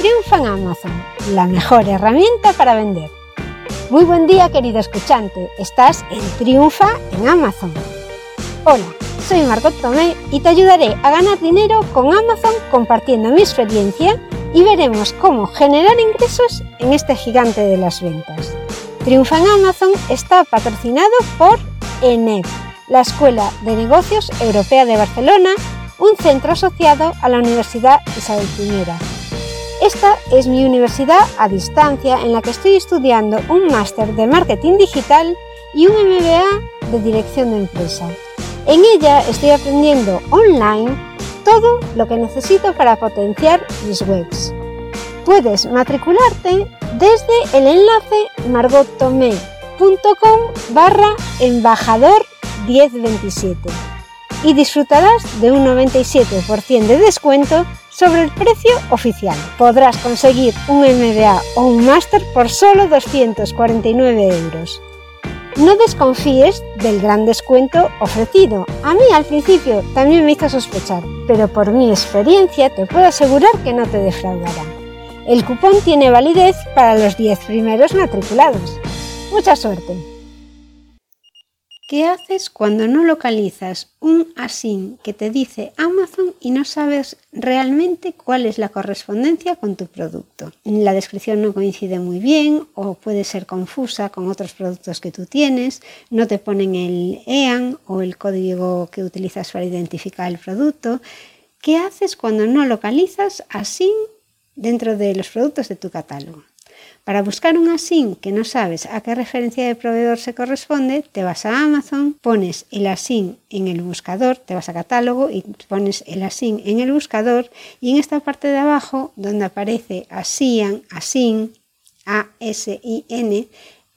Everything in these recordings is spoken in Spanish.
Triunfa en Amazon, la mejor herramienta para vender. Muy buen día querido escuchante, estás en Triunfa en Amazon. Hola, soy Margot Tomé y te ayudaré a ganar dinero con Amazon compartiendo mi experiencia y veremos cómo generar ingresos en este gigante de las ventas. Triunfa en Amazon está patrocinado por ENEP, la Escuela de Negocios Europea de Barcelona, un centro asociado a la Universidad Isabel I esta es mi universidad a distancia en la que estoy estudiando un máster de marketing digital y un MBA de dirección de empresa. En ella estoy aprendiendo online todo lo que necesito para potenciar mis webs. Puedes matricularte desde el enlace margottomé.com barra embajador 1027 y disfrutarás de un 97% de descuento sobre el precio oficial. Podrás conseguir un MBA o un máster por solo 249 euros. No desconfíes del gran descuento ofrecido. A mí al principio también me hizo sospechar, pero por mi experiencia te puedo asegurar que no te defraudará. El cupón tiene validez para los 10 primeros matriculados. Mucha suerte. ¿Qué haces cuando no localizas un ASIN que te dice Amazon y no sabes realmente cuál es la correspondencia con tu producto? La descripción no coincide muy bien o puede ser confusa con otros productos que tú tienes, no te ponen el EAN o el código que utilizas para identificar el producto. ¿Qué haces cuando no localizas ASIN dentro de los productos de tu catálogo? Para buscar un ASIN que no sabes a qué referencia de proveedor se corresponde, te vas a Amazon, pones el ASIN en el buscador, te vas a catálogo y pones el ASIN en el buscador y en esta parte de abajo donde aparece ASIAN, ASIN, A-S-I-N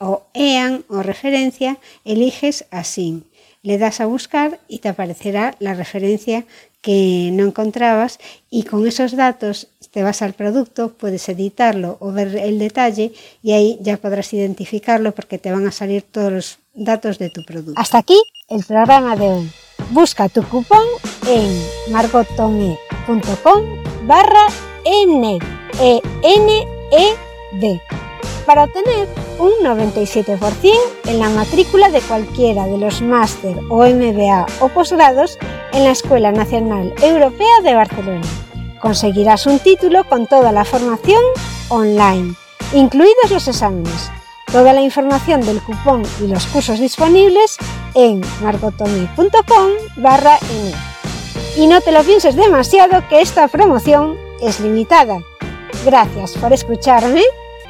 o EAN o referencia, eliges ASIN. Le das a buscar y te aparecerá la referencia que no encontrabas y con esos datos te vas al producto, puedes editarlo o ver el detalle y ahí ya podrás identificarlo porque te van a salir todos los datos de tu producto. Hasta aquí el programa de hoy. Busca tu cupón en margotome.com barra N E N E D para obtener un 97% en la matrícula de cualquiera de los máster o MBA o posgrados en la Escuela Nacional Europea de Barcelona. Conseguirás un título con toda la formación online, incluidos los exámenes. Toda la información del cupón y los cursos disponibles en margotome.com barra Y no te lo pienses demasiado que esta promoción es limitada. Gracias por escucharme